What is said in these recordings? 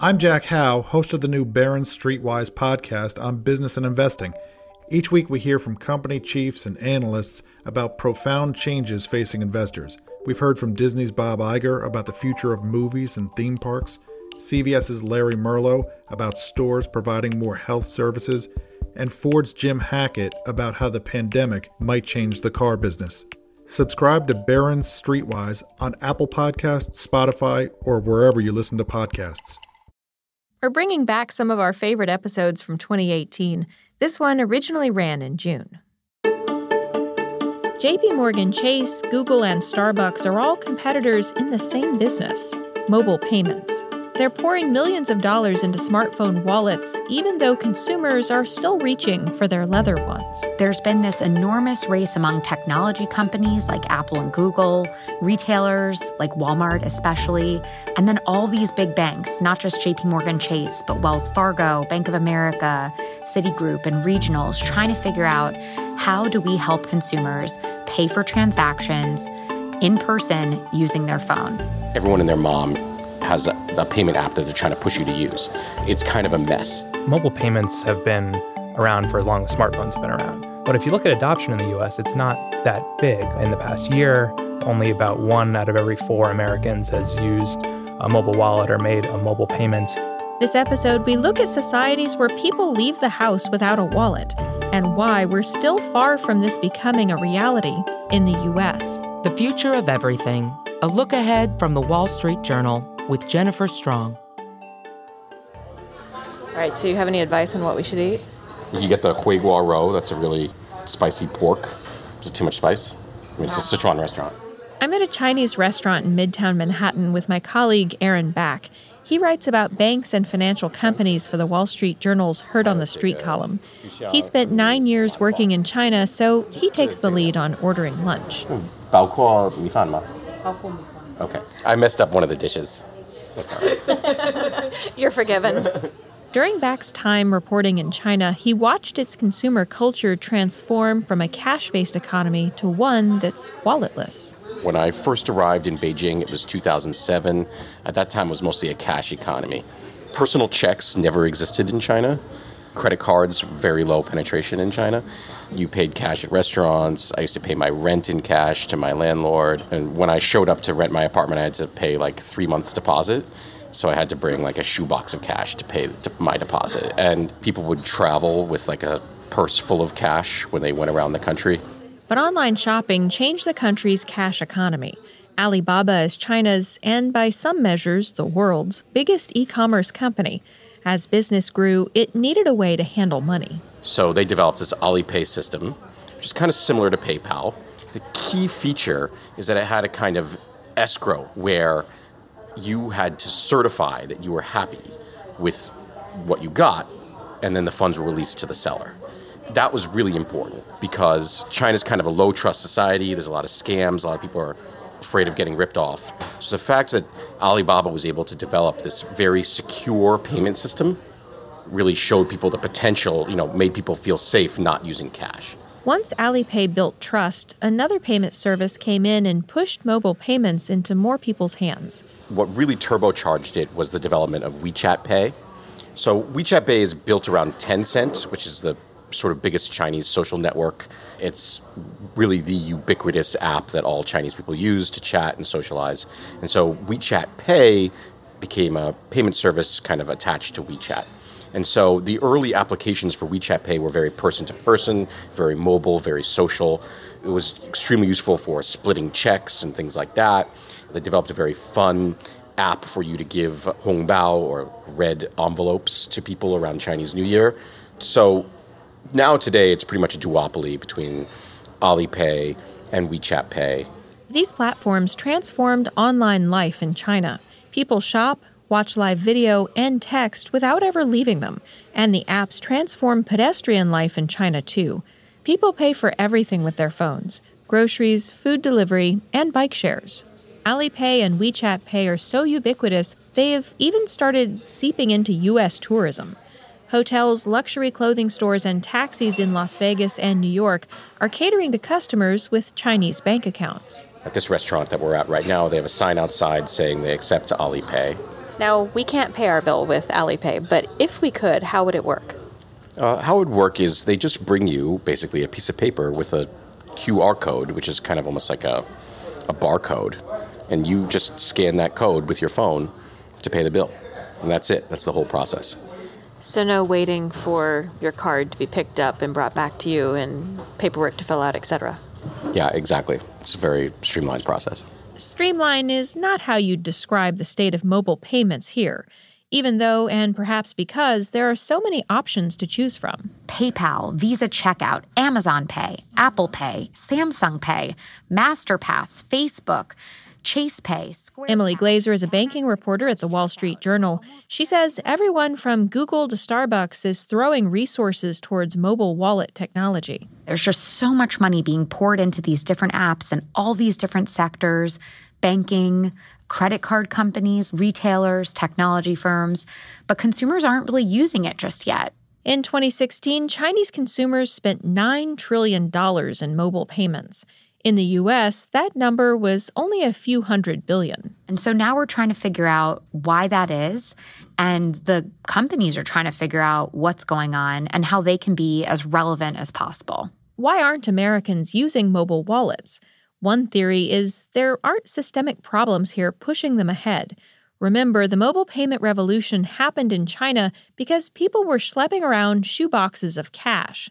I'm Jack Howe, host of the new Barron's Streetwise podcast on business and investing. Each week, we hear from company chiefs and analysts about profound changes facing investors. We've heard from Disney's Bob Iger about the future of movies and theme parks, CVS's Larry Merlo about stores providing more health services, and Ford's Jim Hackett about how the pandemic might change the car business. Subscribe to Barron's Streetwise on Apple Podcasts, Spotify, or wherever you listen to podcasts. We're bringing back some of our favorite episodes from 2018. This one originally ran in June. JP Morgan Chase, Google, and Starbucks are all competitors in the same business mobile payments. They're pouring millions of dollars into smartphone wallets, even though consumers are still reaching for their leather ones. There's been this enormous race among technology companies like Apple and Google, retailers like Walmart, especially, and then all these big banks, not just JP Morgan Chase, but Wells Fargo, Bank of America, Citigroup, and regionals, trying to figure out how do we help consumers pay for transactions in person using their phone. Everyone and their mom has a, a, payment app that they're trying to push you to use. It's kind of a mess. Mobile payments have been around for as long as smartphones have been around. But if you look at adoption in the US, it's not that big. In the past year, only about one out of every four Americans has used a mobile wallet or made a mobile payment. This episode, we look at societies where people leave the house without a wallet and why we're still far from this becoming a reality in the US. The future of everything. A look ahead from the Wall Street Journal with Jennifer Strong. All right, so you have any advice on what we should eat? You get the Hui Guo Rou, that's a really spicy pork. Is it too much spice? I mean, it's a Sichuan restaurant. I'm at a Chinese restaurant in Midtown Manhattan with my colleague Aaron Back. He writes about banks and financial companies for the Wall Street Journal's Heard on the Street column. He spent nine years working in China, so he takes the lead on ordering lunch. Hmm. Okay. I messed up one of the dishes. That's all right. You're forgiven. During Back's time reporting in China, he watched its consumer culture transform from a cash based economy to one that's walletless. When I first arrived in Beijing, it was 2007. At that time, it was mostly a cash economy. Personal checks never existed in China. Credit cards, very low penetration in China. You paid cash at restaurants. I used to pay my rent in cash to my landlord. And when I showed up to rent my apartment, I had to pay like three months' deposit. So I had to bring like a shoebox of cash to pay my deposit. And people would travel with like a purse full of cash when they went around the country. But online shopping changed the country's cash economy. Alibaba is China's, and by some measures, the world's, biggest e commerce company. As business grew, it needed a way to handle money. So they developed this Alipay system, which is kind of similar to PayPal. The key feature is that it had a kind of escrow where you had to certify that you were happy with what you got, and then the funds were released to the seller. That was really important because China's kind of a low trust society. There's a lot of scams, a lot of people are afraid of getting ripped off. So the fact that Alibaba was able to develop this very secure payment system really showed people the potential, you know, made people feel safe not using cash. Once Alipay built trust, another payment service came in and pushed mobile payments into more people's hands. What really turbocharged it was the development of WeChat Pay. So WeChat Pay is built around Tencent, which is the sort of biggest Chinese social network. It's really the ubiquitous app that all Chinese people use to chat and socialize. And so WeChat Pay became a payment service kind of attached to WeChat. And so the early applications for WeChat Pay were very person to person, very mobile, very social. It was extremely useful for splitting checks and things like that. They developed a very fun app for you to give hongbao or red envelopes to people around Chinese New Year. So now today it's pretty much a duopoly between Alipay and WeChat Pay. These platforms transformed online life in China. People shop, watch live video, and text without ever leaving them. And the apps transform pedestrian life in China too. People pay for everything with their phones groceries, food delivery, and bike shares. Alipay and WeChat Pay are so ubiquitous, they have even started seeping into U.S. tourism. Hotels, luxury clothing stores, and taxis in Las Vegas and New York are catering to customers with Chinese bank accounts. At this restaurant that we're at right now, they have a sign outside saying they accept Alipay. Now, we can't pay our bill with Alipay, but if we could, how would it work? Uh, how it would work is they just bring you basically a piece of paper with a QR code, which is kind of almost like a, a barcode, and you just scan that code with your phone to pay the bill. And that's it. That's the whole process. So, no waiting for your card to be picked up and brought back to you and paperwork to fill out, etc. Yeah, exactly. It's a very streamlined process. Streamline is not how you'd describe the state of mobile payments here, even though, and perhaps because, there are so many options to choose from. PayPal, Visa Checkout, Amazon Pay, Apple Pay, Samsung Pay, MasterPass, Facebook. Chase Pay. Square Emily Glazer is a banking reporter at the Wall Street Journal. She says everyone from Google to Starbucks is throwing resources towards mobile wallet technology. There's just so much money being poured into these different apps and all these different sectors banking, credit card companies, retailers, technology firms, but consumers aren't really using it just yet. In 2016, Chinese consumers spent $9 trillion in mobile payments. In the US, that number was only a few hundred billion. And so now we're trying to figure out why that is. And the companies are trying to figure out what's going on and how they can be as relevant as possible. Why aren't Americans using mobile wallets? One theory is there aren't systemic problems here pushing them ahead. Remember, the mobile payment revolution happened in China because people were schlepping around shoeboxes of cash.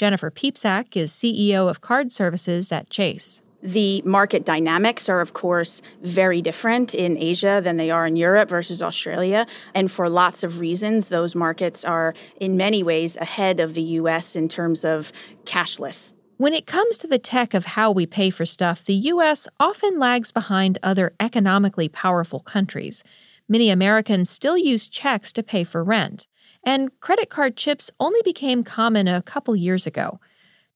Jennifer Piepszak is CEO of Card Services at Chase. The market dynamics are, of course, very different in Asia than they are in Europe versus Australia. And for lots of reasons, those markets are in many ways ahead of the US in terms of cashless. When it comes to the tech of how we pay for stuff, the US often lags behind other economically powerful countries. Many Americans still use checks to pay for rent and credit card chips only became common a couple years ago.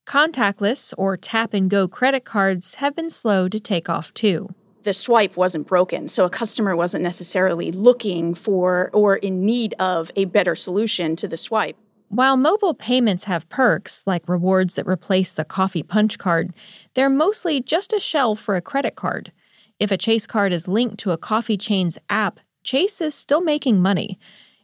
Contactless or tap and go credit cards have been slow to take off too. The swipe wasn't broken, so a customer wasn't necessarily looking for or in need of a better solution to the swipe. While mobile payments have perks, like rewards that replace the coffee punch card, they're mostly just a shell for a credit card. If a Chase card is linked to a coffee chain's app, Chase is still making money.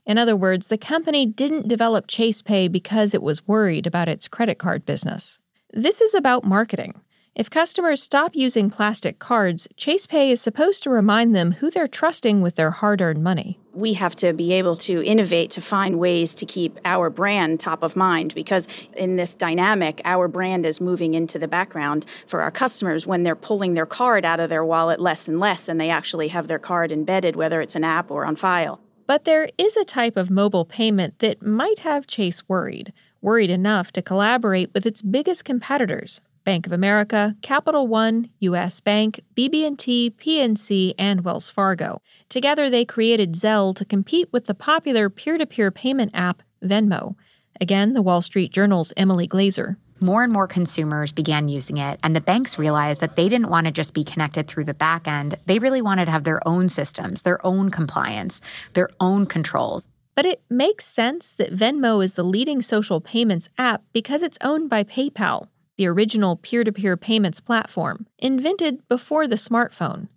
In other words, the company didn't develop Chase Pay because it was worried about its credit card business. This is about marketing. If customers stop using plastic cards, Chase Pay is supposed to remind them who they're trusting with their hard earned money. We have to be able to innovate to find ways to keep our brand top of mind because in this dynamic, our brand is moving into the background for our customers when they're pulling their card out of their wallet less and less and they actually have their card embedded, whether it's an app or on file. But there is a type of mobile payment that might have Chase worried, worried enough to collaborate with its biggest competitors, Bank of America, Capital One, US Bank, BB&T, PNC, and Wells Fargo. Together they created Zelle to compete with the popular peer-to-peer payment app Venmo. Again, the Wall Street Journal's Emily Glazer more and more consumers began using it, and the banks realized that they didn't want to just be connected through the back end. They really wanted to have their own systems, their own compliance, their own controls. But it makes sense that Venmo is the leading social payments app because it's owned by PayPal, the original peer to peer payments platform, invented before the smartphone.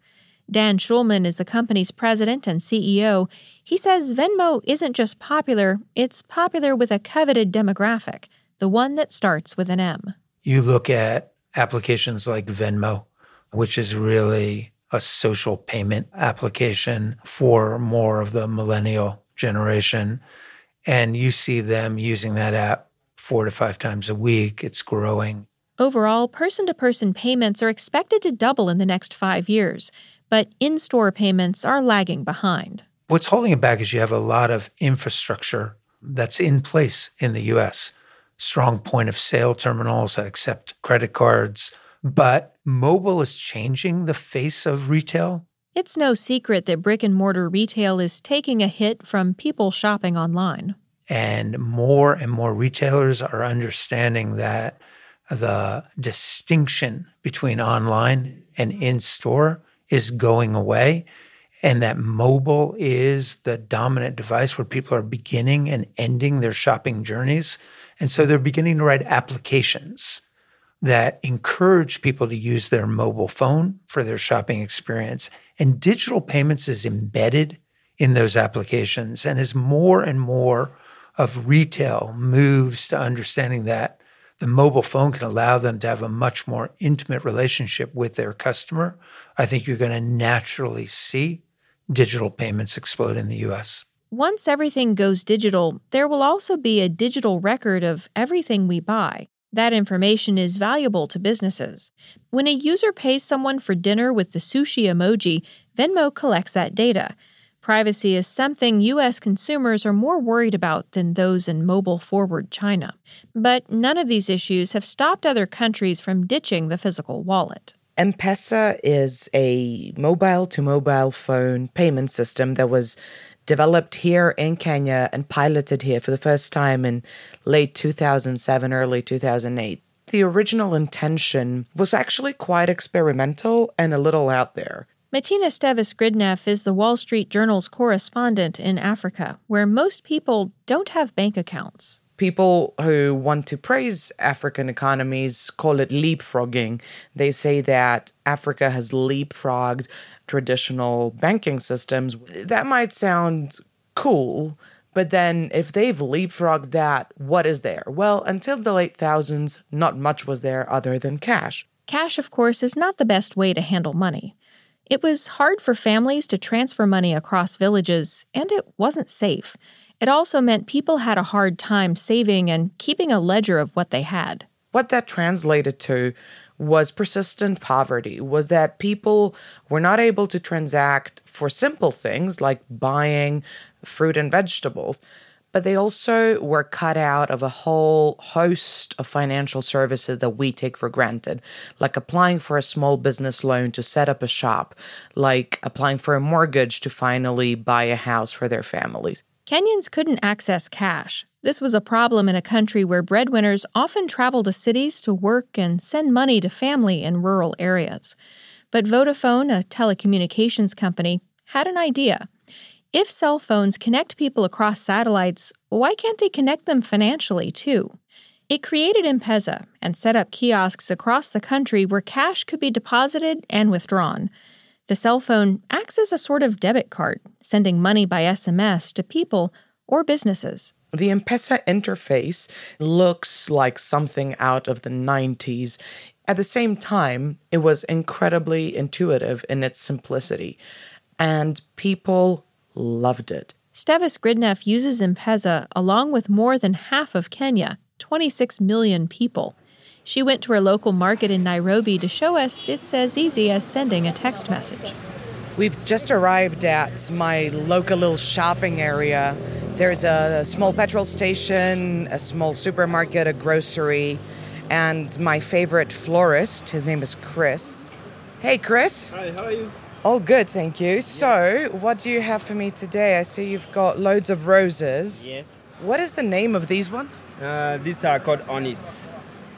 Dan Schulman is the company's president and CEO. He says Venmo isn't just popular, it's popular with a coveted demographic the one that starts with an M. You look at applications like Venmo, which is really a social payment application for more of the millennial generation. And you see them using that app four to five times a week. It's growing. Overall, person to person payments are expected to double in the next five years, but in store payments are lagging behind. What's holding it back is you have a lot of infrastructure that's in place in the US strong point of sale terminals that accept credit cards. But mobile is changing the face of retail. It's no secret that brick and mortar retail is taking a hit from people shopping online. And more and more retailers are understanding that the distinction between online and in store is going away and that mobile is the dominant device where people are beginning and ending their shopping journeys. And so they're beginning to write applications that encourage people to use their mobile phone for their shopping experience. And digital payments is embedded in those applications. And as more and more of retail moves to understanding that the mobile phone can allow them to have a much more intimate relationship with their customer, I think you're going to naturally see digital payments explode in the US. Once everything goes digital, there will also be a digital record of everything we buy. That information is valuable to businesses. When a user pays someone for dinner with the sushi emoji, Venmo collects that data. Privacy is something U.S. consumers are more worried about than those in mobile forward China. But none of these issues have stopped other countries from ditching the physical wallet. M Pesa is a mobile to mobile phone payment system that was developed here in Kenya and piloted here for the first time in late 2007, early 2008. The original intention was actually quite experimental and a little out there. Matina Stevis Gridneff is the Wall Street Journal's correspondent in Africa, where most people don't have bank accounts. People who want to praise African economies call it leapfrogging. They say that Africa has leapfrogged traditional banking systems. That might sound cool, but then if they've leapfrogged that, what is there? Well, until the late thousands, not much was there other than cash. Cash, of course, is not the best way to handle money. It was hard for families to transfer money across villages, and it wasn't safe. It also meant people had a hard time saving and keeping a ledger of what they had. What that translated to was persistent poverty, was that people were not able to transact for simple things like buying fruit and vegetables but they also were cut out of a whole host of financial services that we take for granted, like applying for a small business loan to set up a shop, like applying for a mortgage to finally buy a house for their families. Kenyans couldn't access cash. This was a problem in a country where breadwinners often travel to cities to work and send money to family in rural areas. But Vodafone, a telecommunications company, had an idea. If cell phones connect people across satellites, why can't they connect them financially too? It created M-Pesa and set up kiosks across the country where cash could be deposited and withdrawn. The cell phone acts as a sort of debit card, sending money by SMS to people or businesses. The M-Pesa interface looks like something out of the 90s. At the same time, it was incredibly intuitive in its simplicity, and people loved it. Stevis Gridneff uses M-Pesa along with more than half of Kenya, 26 million people. She went to her local market in Nairobi to show us it's as easy as sending a text message. We've just arrived at my local little shopping area. There's a small petrol station, a small supermarket, a grocery, and my favorite florist. His name is Chris. Hey, Chris. Hi, how are you? All good, thank you. So, what do you have for me today? I see you've got loads of roses. Yes. What is the name of these ones? Uh, these are called onis.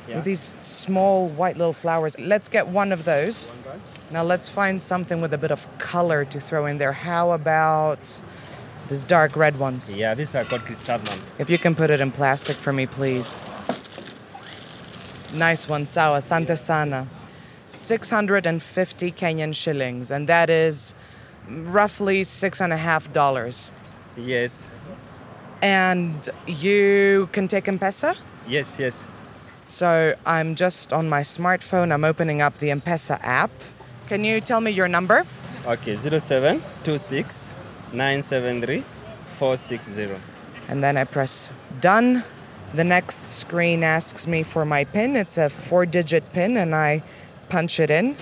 Yeah. With these small white little flowers. Let's get one of those. Now let's find something with a bit of color to throw in there. How about these dark red ones? Yeah, these are called chrysanthemum. If you can put it in plastic for me, please. Nice one, Sawa, Santa Sana. 650 Kenyan shillings, and that is roughly six and a half dollars. Yes. And you can take M-Pesa? Yes, yes. So I'm just on my smartphone, I'm opening up the M-Pesa app. Can you tell me your number? Okay, 0726 973 460. And then I press done. The next screen asks me for my PIN. It's a four digit PIN, and I punch it in,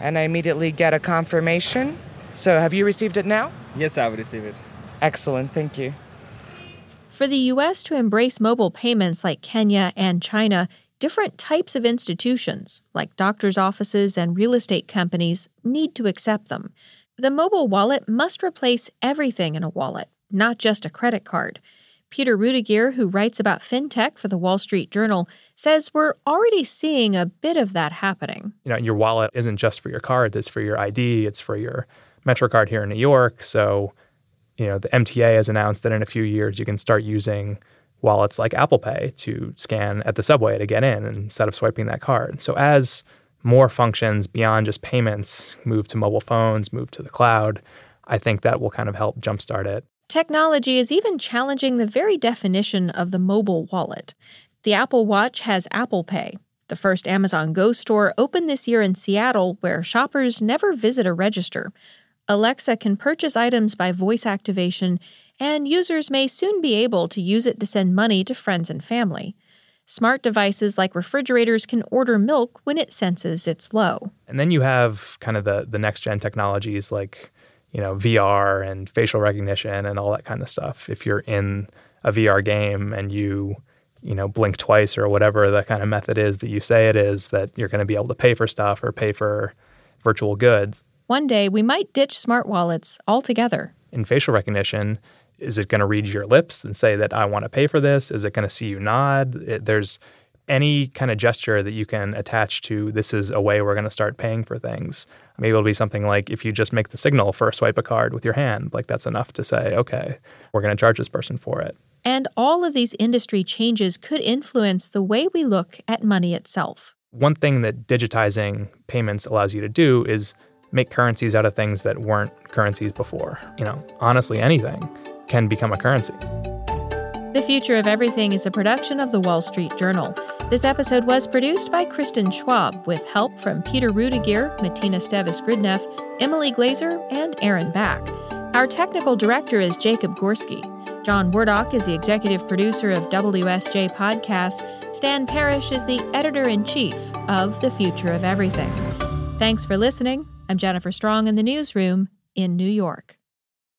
and I immediately get a confirmation. So, have you received it now? Yes, I've received it. Excellent, thank you. For the U.S. to embrace mobile payments like Kenya and China, different types of institutions, like doctors' offices and real estate companies, need to accept them. The mobile wallet must replace everything in a wallet, not just a credit card. Peter Rudegeair, who writes about fintech for the Wall Street Journal, says we're already seeing a bit of that happening. You know, your wallet isn't just for your cards, it's for your ID, it's for your MetroCard here in New York. So, you know, the MTA has announced that in a few years you can start using wallets like Apple Pay to scan at the subway to get in instead of swiping that card. So as more functions beyond just payments move to mobile phones, move to the cloud, I think that will kind of help jumpstart it. Technology is even challenging the very definition of the mobile wallet. The Apple Watch has Apple Pay. The first Amazon Go store opened this year in Seattle, where shoppers never visit a register. Alexa can purchase items by voice activation, and users may soon be able to use it to send money to friends and family. Smart devices like refrigerators can order milk when it senses it's low. And then you have kind of the, the next gen technologies like, you know, VR and facial recognition and all that kind of stuff. If you're in a VR game and you, you know, blink twice or whatever the kind of method is that you say it is, that you're going to be able to pay for stuff or pay for virtual goods. One day we might ditch smart wallets altogether. In facial recognition, is it going to read your lips and say that I want to pay for this? Is it going to see you nod? It, there's any kind of gesture that you can attach to this is a way we're going to start paying for things. Maybe it'll be something like if you just make the signal for a swipe a card with your hand, like that's enough to say, okay, we're going to charge this person for it. And all of these industry changes could influence the way we look at money itself. One thing that digitizing payments allows you to do is make currencies out of things that weren't currencies before. You know, honestly, anything can become a currency. The Future of Everything is a production of the Wall Street Journal. This episode was produced by Kristen Schwab with help from Peter Rudegeair, Matina Stevis Gridneff, Emily Glazer, and Aaron Back. Our technical director is Jacob Gorski. John Wardock is the executive producer of WSJ Podcasts. Stan Parish is the editor in chief of The Future of Everything. Thanks for listening. I'm Jennifer Strong in the newsroom in New York.